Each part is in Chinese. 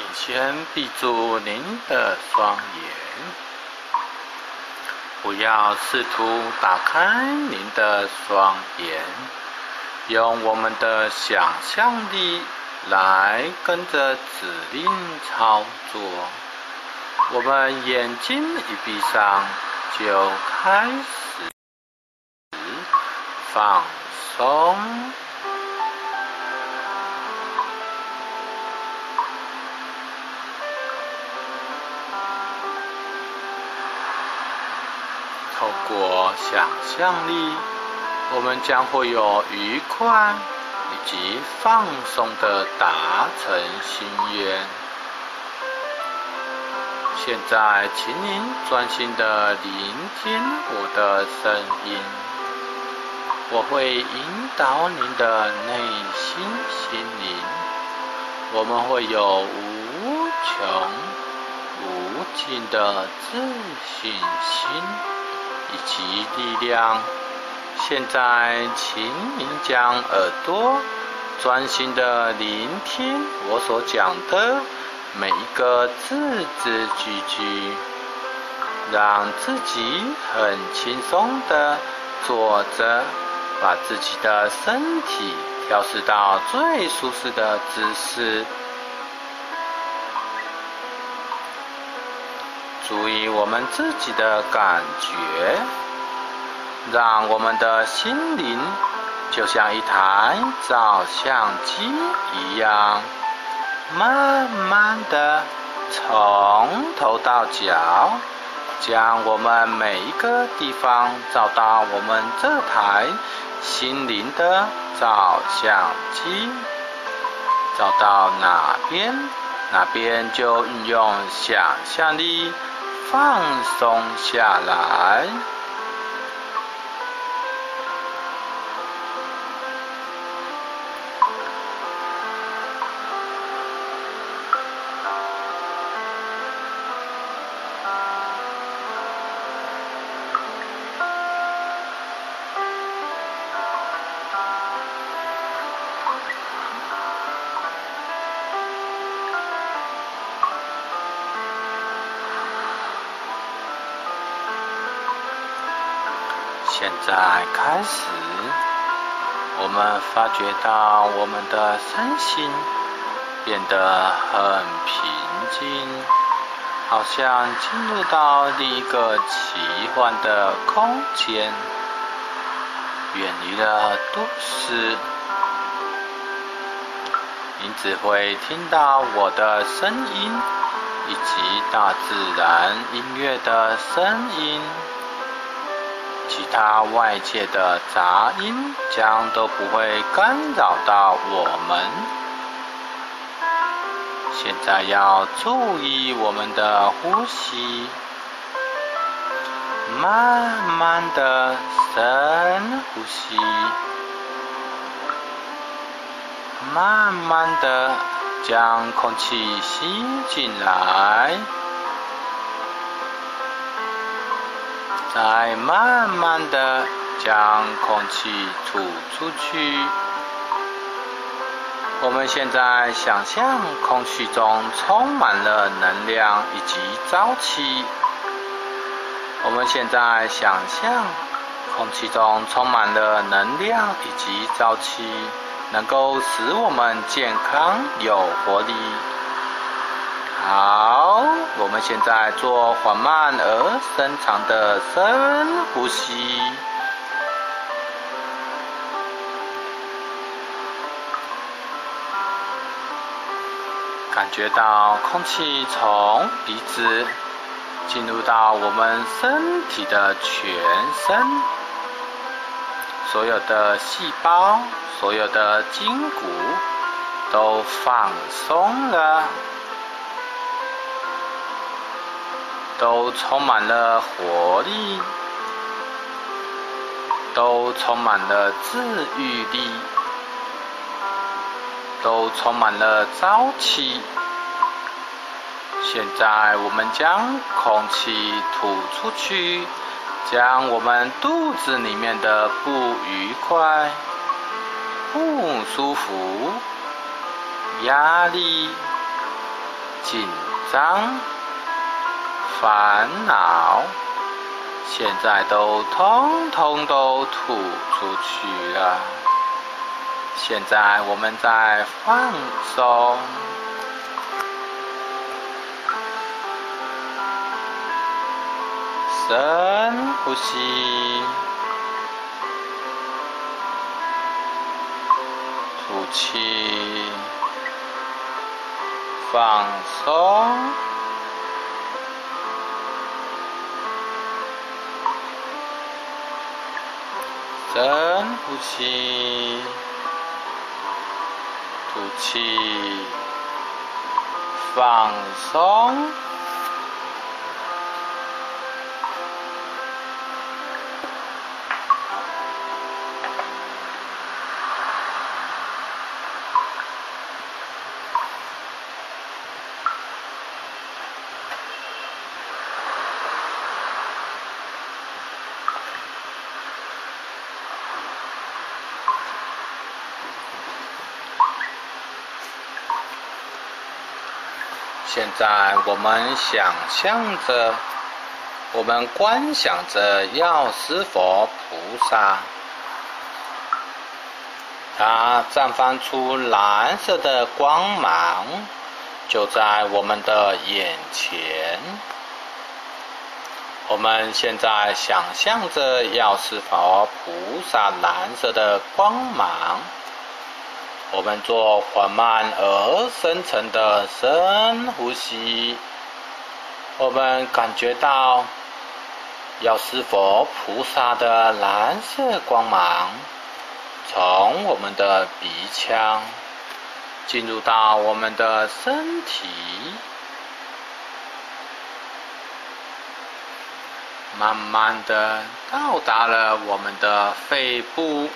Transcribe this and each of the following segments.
请先闭住您的双眼，不要试图打开您的双眼，用我们的想象力来跟着指令操作。我们眼睛一闭上，就开始放松。我想象力，我们将会有愉快以及放松的达成心愿。现在，请您专心的聆听我的声音，我会引导您的内心心灵，我们会有无穷无尽的自信心。以及力量。现在，请您将耳朵专心的聆听我所讲的每一个字字句句，让自己很轻松的坐着，把自己的身体调试到最舒适的姿势。注意我们自己的感觉，让我们的心灵就像一台照相机一样，慢慢的从头到脚，将我们每一个地方照到我们这台心灵的照相机，照到哪边，哪边就运用想象力。放松下来。开始，我们发觉到我们的身心变得很平静，好像进入到另一个奇幻的空间，远离了都市。你只会听到我的声音，以及大自然音乐的声音。其他外界的杂音将都不会干扰到我们。现在要注意我们的呼吸，慢慢的深呼吸，慢慢的将空气吸进来。再慢慢的将空气吐出去。我们现在想象空气中充满了能量以及朝气。我们现在想象空气中充满了能量以及朝气，能够使我们健康有活力。好，我们现在做缓慢而深长的深呼吸，感觉到空气从鼻子进入到我们身体的全身，所有的细胞、所有的筋骨都放松了。都充满了活力，都充满了治愈力，都充满了朝气。现在我们将空气吐出去，将我们肚子里面的不愉快、不舒服、压力。紧张、烦恼，现在都通通都吐出去了。现在我们在放松，深呼吸，吐气。放松，深呼吸，吐气，放松。现在我们想象着，我们观想着药师佛菩萨，它绽放出蓝色的光芒，就在我们的眼前。我们现在想象着药师佛菩萨蓝色的光芒。我们做缓慢而深沉的深呼吸。我们感觉到药师佛菩萨的蓝色光芒从我们的鼻腔进入到我们的身体，慢慢的到达了我们的肺部。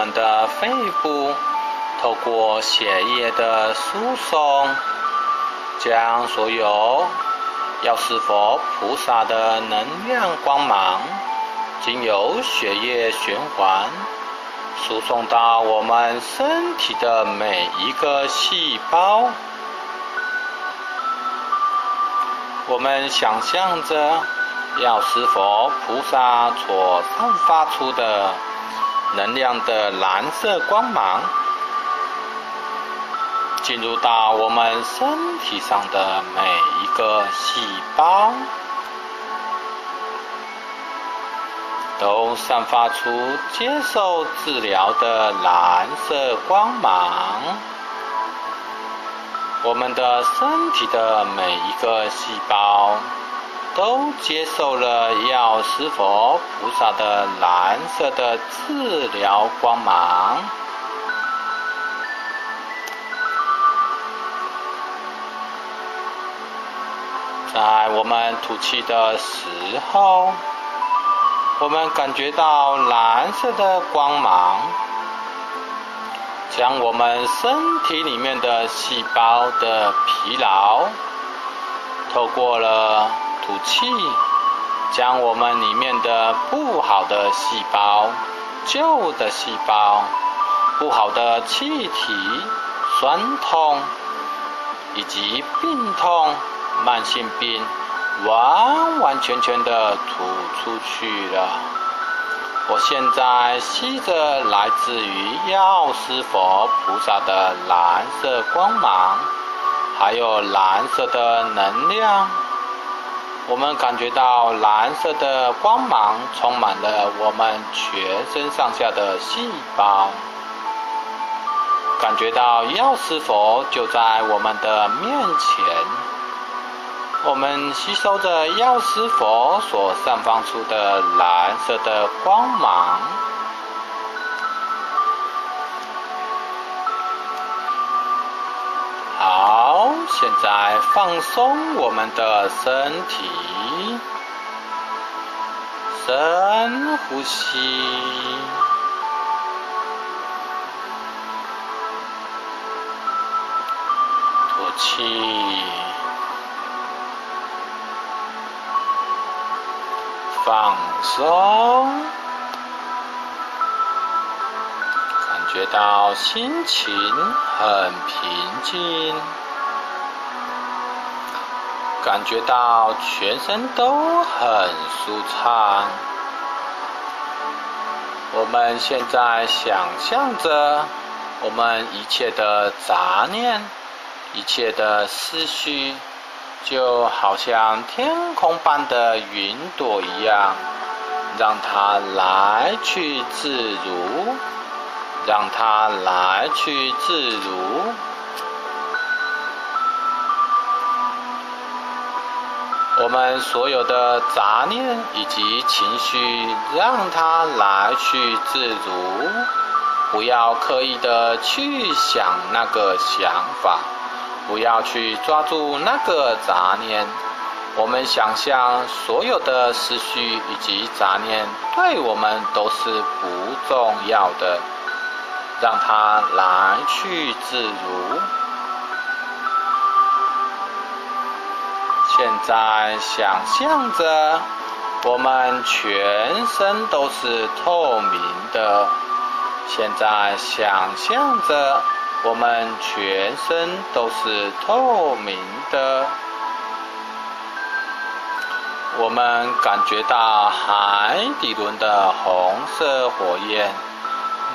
我们的肺部透过血液的输送，将所有药师佛菩萨的能量光芒，经由血液循环，输送到我们身体的每一个细胞。我们想象着药师佛菩萨所散发出的。能量的蓝色光芒进入到我们身体上的每一个细胞，都散发出接受治疗的蓝色光芒。我们的身体的每一个细胞。都接受了药师佛菩萨的蓝色的治疗光芒，在我们吐气的时候，我们感觉到蓝色的光芒将我们身体里面的细胞的疲劳透过了。吐气，将我们里面的不好的细胞、旧的细胞、不好的气体、酸痛以及病痛、慢性病，完完全全的吐出去了。我现在吸着来自于药师佛菩萨的蓝色光芒，还有蓝色的能量。我们感觉到蓝色的光芒充满了我们全身上下的细胞，感觉到药师佛就在我们的面前。我们吸收着药师佛所散发出的蓝色的光芒。现在放松我们的身体，深呼吸，吐气，放松，感觉到心情很平静。感觉到全身都很舒畅。我们现在想象着，我们一切的杂念、一切的思绪，就好像天空般的云朵一样，让它来去自如，让它来去自如。我们所有的杂念以及情绪，让它来去自如，不要刻意的去想那个想法，不要去抓住那个杂念。我们想象所有的思绪以及杂念，对我们都是不重要的，让它来去自如。现在想象着，我们全身都是透明的。现在想象着，我们全身都是透明的。我们感觉到海底轮的红色火焰，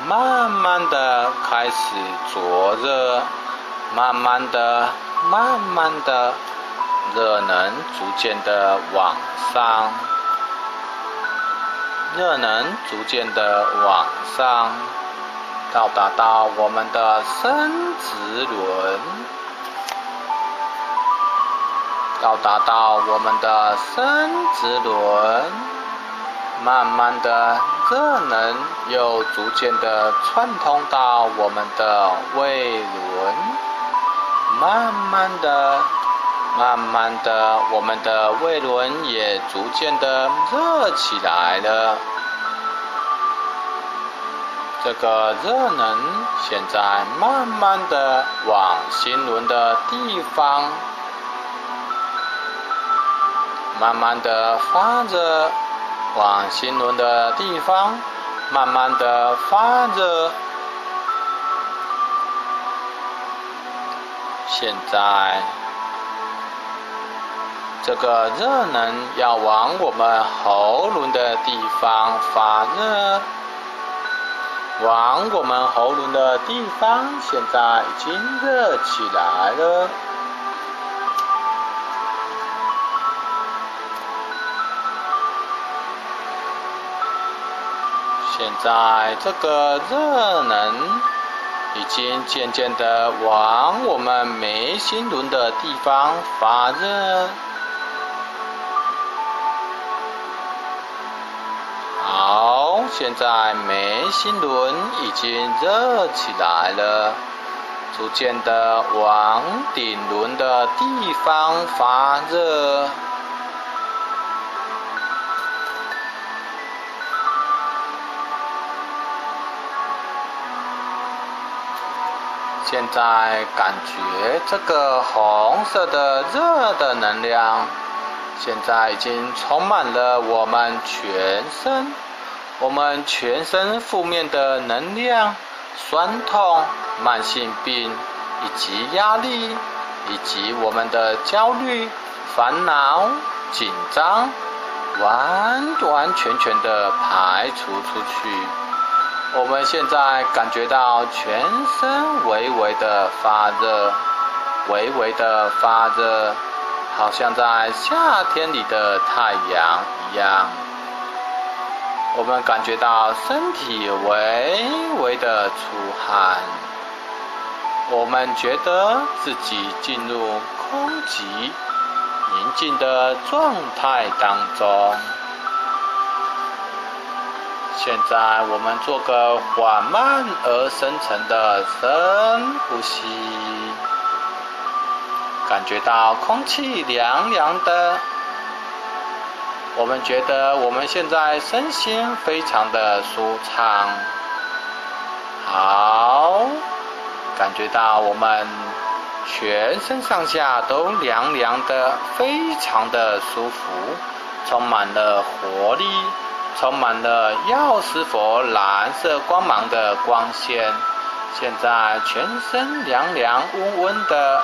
慢慢的开始灼热，慢慢的，慢慢的。热能逐渐的往上，热能逐渐的往上，到达到我们的生殖轮，到达到我们的生殖轮，慢慢的热能又逐渐的串通到我们的胃轮，慢慢的。慢慢的，我们的胃轮也逐渐的热起来了。这个热能现在慢慢的往心轮的地方，慢慢的发热，往心轮的地方，慢慢的发热。现在。这个热能要往我们喉咙的地方发热，往我们喉咙的地方，现在已经热起来了。现在这个热能已经渐渐的往我们眉心轮的地方发热。现在眉心轮已经热起来了，逐渐的往顶轮的地方发热。现在感觉这个红色的热的能量，现在已经充满了我们全身。我们全身负面的能量、酸痛、慢性病以及压力，以及我们的焦虑、烦恼、紧张，完完全全的排除出去。我们现在感觉到全身微微的发热，微微的发热，好像在夏天里的太阳一样。我们感觉到身体微微的出汗，我们觉得自己进入空寂宁静的状态当中。现在我们做个缓慢而深沉的深呼吸，感觉到空气凉凉的。我们觉得我们现在身心非常的舒畅，好，感觉到我们全身上下都凉凉的，非常的舒服，充满了活力，充满了药师佛蓝色光芒的光线。现在全身凉凉温温的，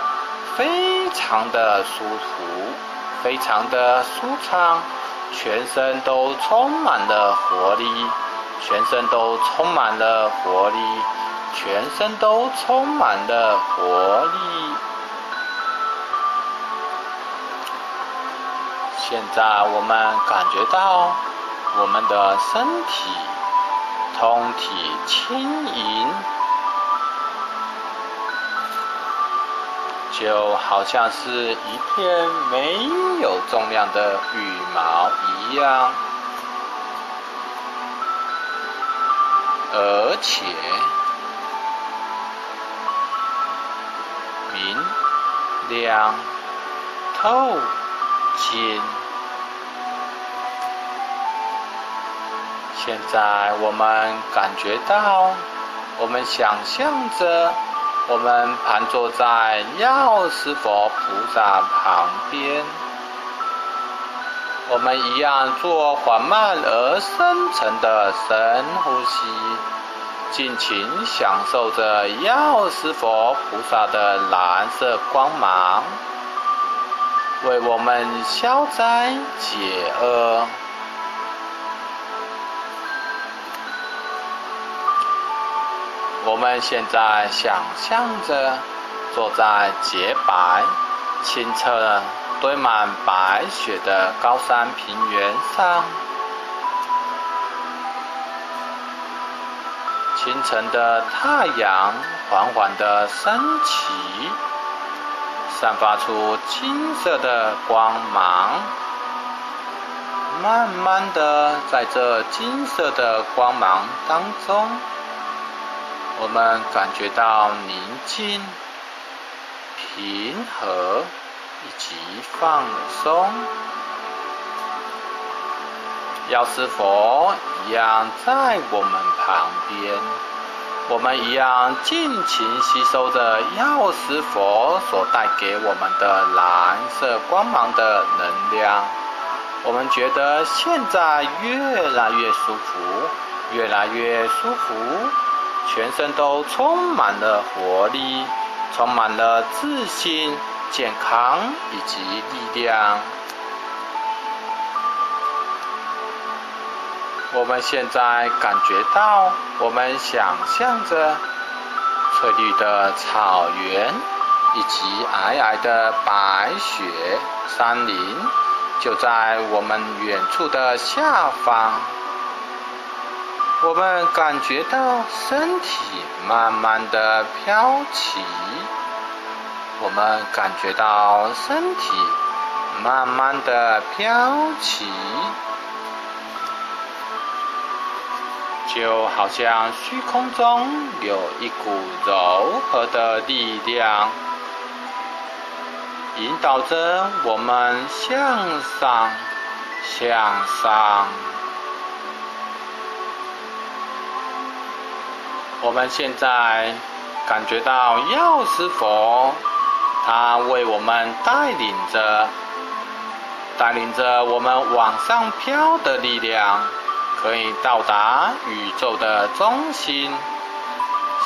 非常的舒服，非常的舒畅。全身都充满了活力，全身都充满了活力，全身都充满了活力。现在我们感觉到我们的身体通体轻盈，就好像是一片没有重量的羽毛一样，而且明亮透晶。现在我们感觉到，我们想象着，我们盘坐在药师佛菩萨旁边。我们一样做缓慢而深沉的深呼吸，尽情享受着药师佛菩萨的蓝色光芒，为我们消灾解厄。我们现在想象着坐在洁白、清澈。堆满白雪的高山平原上，清晨的太阳缓缓的升起，散发出金色的光芒。慢慢的，在这金色的光芒当中，我们感觉到宁静、平和。以及放松，药师佛一样在我们旁边，我们一样尽情吸收着药师佛所带给我们的蓝色光芒的能量。我们觉得现在越来越舒服，越来越舒服，全身都充满了活力，充满了自信。健康以及力量。我们现在感觉到，我们想象着翠绿的草原以及皑皑的白雪山林，就在我们远处的下方。我们感觉到身体慢慢的飘起。我们感觉到身体慢慢的飘起，就好像虚空中有一股柔和的力量，引导着我们向上，向上。我们现在感觉到药师佛。他为我们带领着，带领着我们往上飘的力量，可以到达宇宙的中心。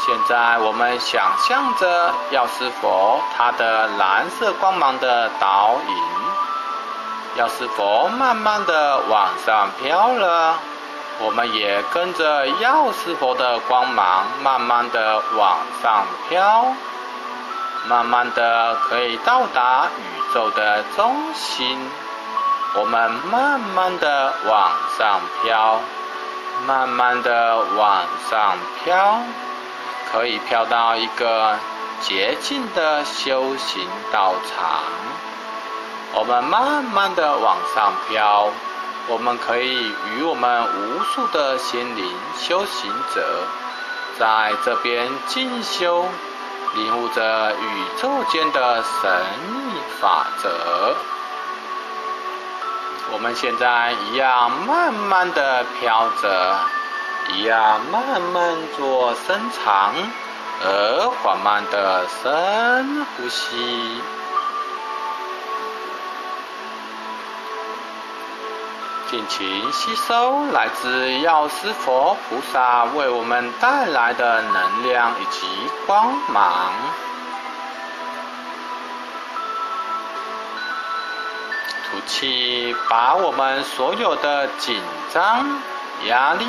现在我们想象着药师佛他的蓝色光芒的导引，药师佛慢慢的往上飘了，我们也跟着药师佛的光芒慢慢的往上飘。慢慢的可以到达宇宙的中心，我们慢慢的往上飘，慢慢的往上飘，可以飘到一个洁净的修行道场。我们慢慢的往上飘，我们可以与我们无数的心灵修行者在这边进修。领悟着宇宙间的神秘法则。我们现在一样慢慢的飘着，一样慢慢做深长而缓慢的深呼吸。尽情吸收来自药师佛菩萨为我们带来的能量以及光芒。吐气，把我们所有的紧张、压力、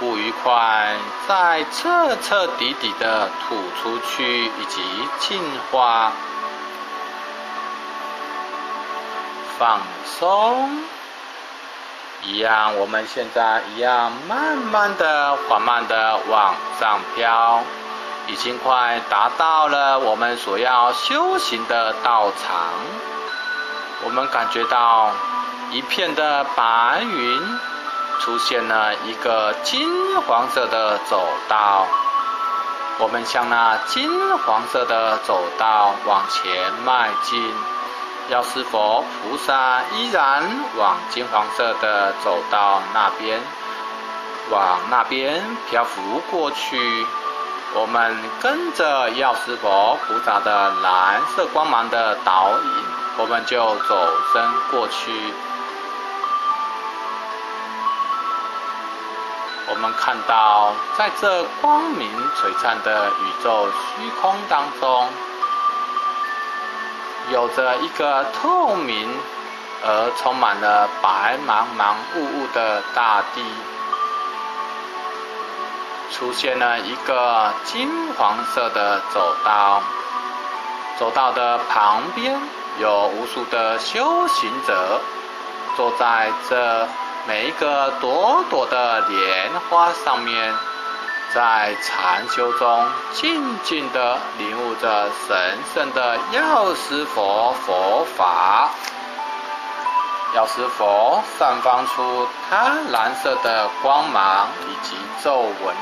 不愉快，再彻彻底底的吐出去，以及净化、放松。一样，我们现在一样，慢慢的、缓慢的往上飘，已经快达到了我们所要修行的道场。我们感觉到一片的白云，出现了一个金黄色的走道。我们向那金黄色的走道往前迈进。药师佛菩萨依然往金黄色的走到那边，往那边漂浮过去。我们跟着药师佛菩萨的蓝色光芒的导引，我们就走身过去。我们看到，在这光明璀璨的宇宙虚空当中。有着一个透明而充满了白茫茫雾雾的大地，出现了一个金黄色的走道。走道的旁边有无数的修行者，坐在这每一个朵朵的莲花上面。在禅修中，静静地领悟着神圣的药师佛佛法。药师佛散发出它蓝色的光芒以及皱纹，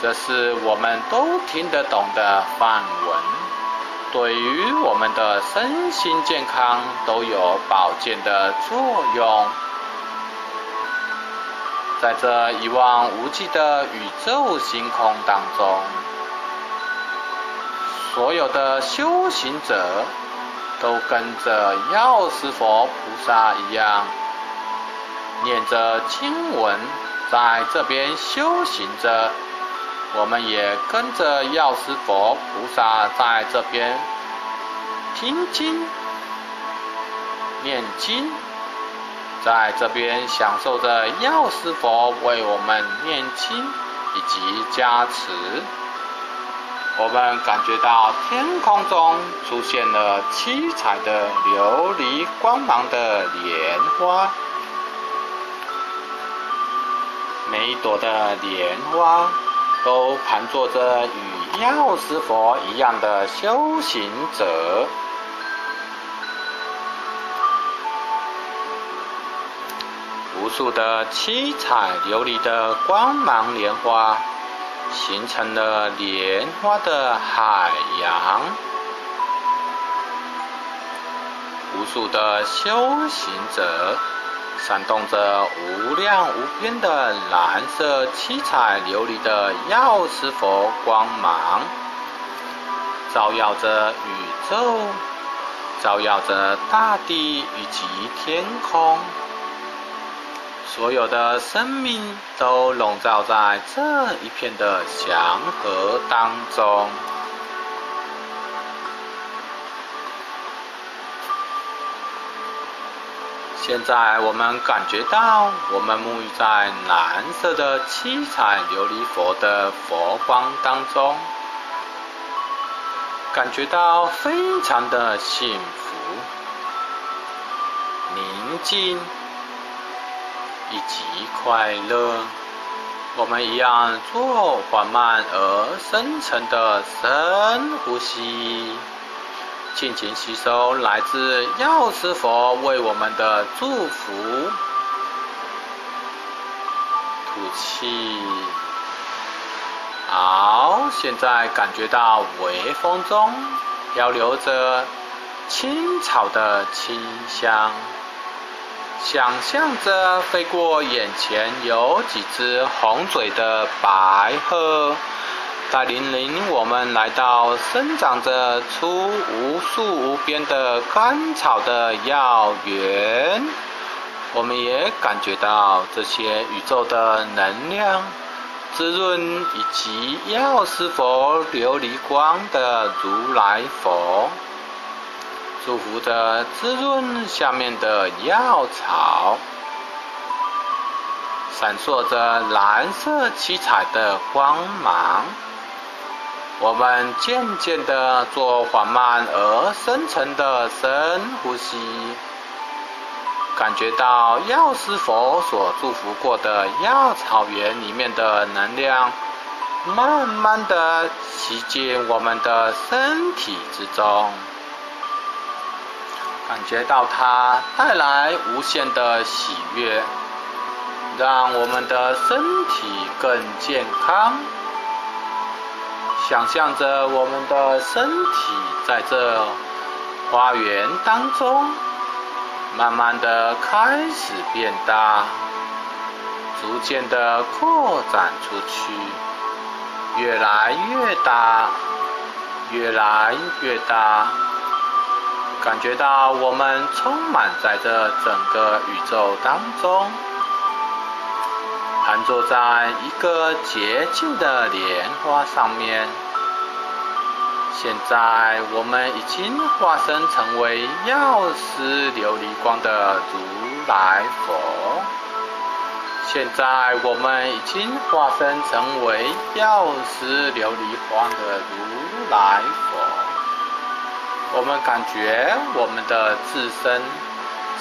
这是我们都听得懂的梵文，对于我们的身心健康都有保健的作用。在这一望无际的宇宙星空当中，所有的修行者都跟着药师佛菩萨一样，念着经文，在这边修行着。我们也跟着药师佛菩萨在这边听经、念经。在这边享受着药师佛为我们念经以及加持，我们感觉到天空中出现了七彩的琉璃光芒的莲花，每一朵的莲花都盘坐着与药师佛一样的修行者。数的七彩琉璃的光芒莲花，形成了莲花的海洋。无数的修行者，闪动着无量无边的蓝色七彩琉璃的药师佛光芒，照耀着宇宙，照耀着大地以及天空。所有的生命都笼罩在这一片的祥和当中。现在我们感觉到，我们沐浴在蓝色的七彩琉璃佛的佛光当中，感觉到非常的幸福、宁静。以及快乐，我们一样做缓慢而深沉的深呼吸，尽情吸收来自药师佛为我们的祝福。吐气，好，现在感觉到微风中漂流着青草的清香。想象着飞过眼前有几只红嘴的白鹤，带领领我们来到生长着出无数无边的甘草的药园。我们也感觉到这些宇宙的能量滋润，以及药师佛琉璃光的如来佛。祝福着滋润下面的药草，闪烁着蓝色七彩的光芒。我们渐渐的做缓慢而深沉的深呼吸，感觉到药师佛所祝福过的药草园里面的能量，慢慢的吸进我们的身体之中。感觉到它带来无限的喜悦，让我们的身体更健康。想象着我们的身体在这花园当中，慢慢的开始变大，逐渐的扩展出去，越来越大，越来越大。感觉到我们充满在这整个宇宙当中，盘坐在一个洁净的莲花上面。现在我们已经化身成为药师琉璃光的如来佛。现在我们已经化身成为药师琉璃光的如来佛。我们感觉我们的自身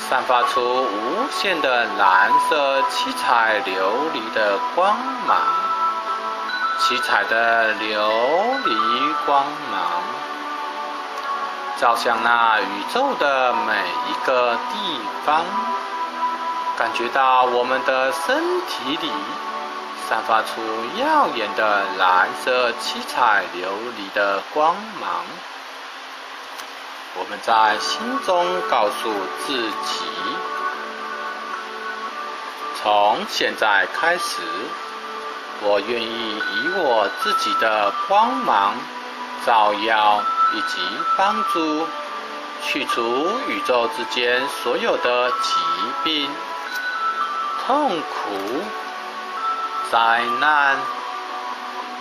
散发出无限的蓝色七彩琉璃的光芒，七彩的琉璃光芒照向那宇宙的每一个地方，感觉到我们的身体里散发出耀眼的蓝色七彩琉璃的光芒。我们在心中告诉自己：从现在开始，我愿意以我自己的光芒照耀以及帮助，去除宇宙之间所有的疾病、痛苦、灾难。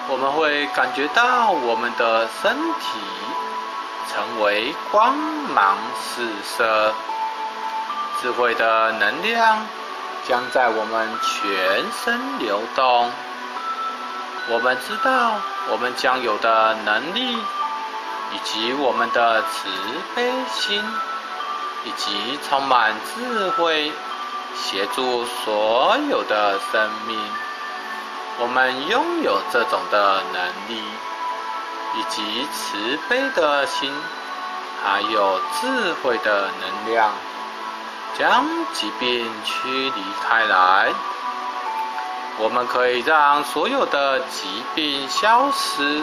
我们会感觉到我们的身体。成为光芒四射，智慧的能量将在我们全身流动。我们知道我们将有的能力，以及我们的慈悲心，以及充满智慧，协助所有的生命。我们拥有这种的能力。以及慈悲的心，还有智慧的能量，将疾病驱离开来。我们可以让所有的疾病消失，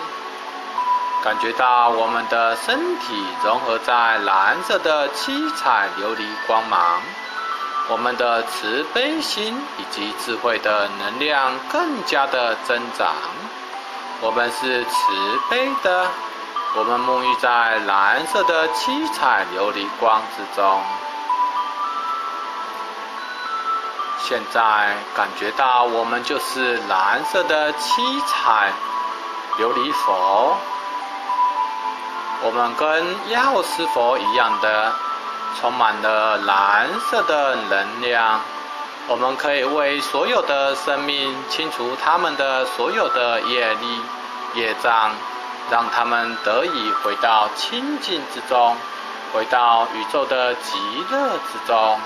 感觉到我们的身体融合在蓝色的七彩琉璃光芒，我们的慈悲心以及智慧的能量更加的增长。我们是慈悲的，我们沐浴在蓝色的七彩琉璃光之中。现在感觉到我们就是蓝色的七彩琉璃佛，我们跟药师佛一样的，充满了蓝色的能量。我们可以为所有的生命清除他们的所有的业力、业障，让他们得以回到清净之中，回到宇宙的极乐之中。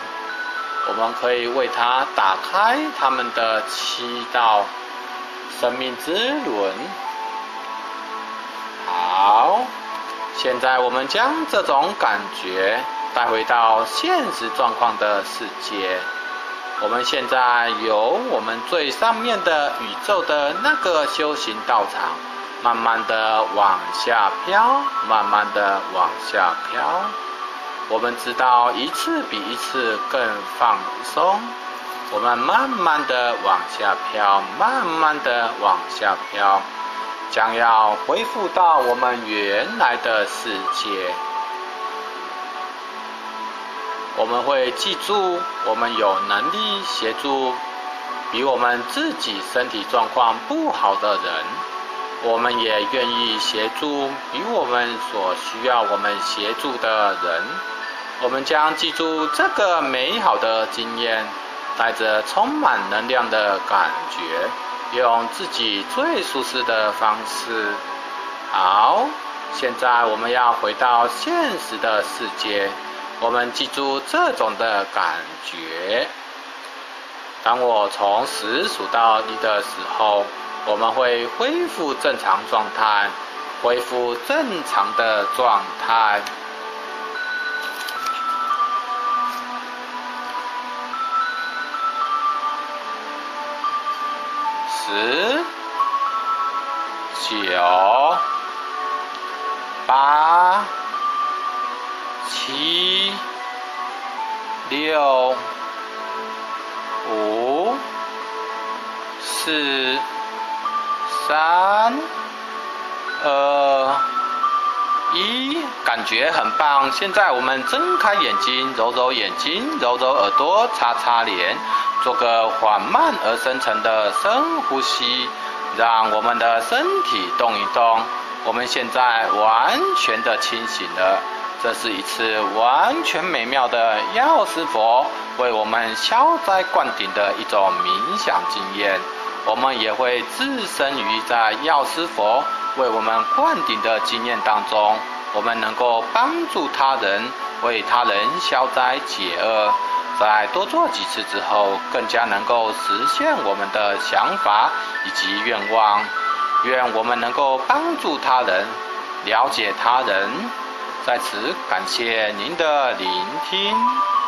我们可以为他打开他们的七道生命之轮。好，现在我们将这种感觉带回到现实状况的世界。我们现在由我们最上面的宇宙的那个修行道场，慢慢的往下飘，慢慢的往下飘。我们知道一次比一次更放松。我们慢慢的往下飘，慢慢的往下飘，将要恢复到我们原来的世界。我们会记住，我们有能力协助比我们自己身体状况不好的人。我们也愿意协助比我们所需要我们协助的人。我们将记住这个美好的经验，带着充满能量的感觉，用自己最舒适的方式。好，现在我们要回到现实的世界。我们记住这种的感觉。当我从十数到一的时候。我们会恢复正常状态，恢复正常的状态。十、九、八、七、六、五、四。三、二、一，感觉很棒。现在我们睁开眼睛，揉揉眼睛，揉揉耳朵，擦擦脸，做个缓慢而深沉的深呼吸，让我们的身体动一动。我们现在完全的清醒了。这是一次完全美妙的药师佛为我们消灾灌顶的一种冥想经验。我们也会置身于在药师佛为我们灌顶的经验当中，我们能够帮助他人，为他人消灾解厄。在多做几次之后，更加能够实现我们的想法以及愿望。愿我们能够帮助他人，了解他人。在此感谢您的聆听。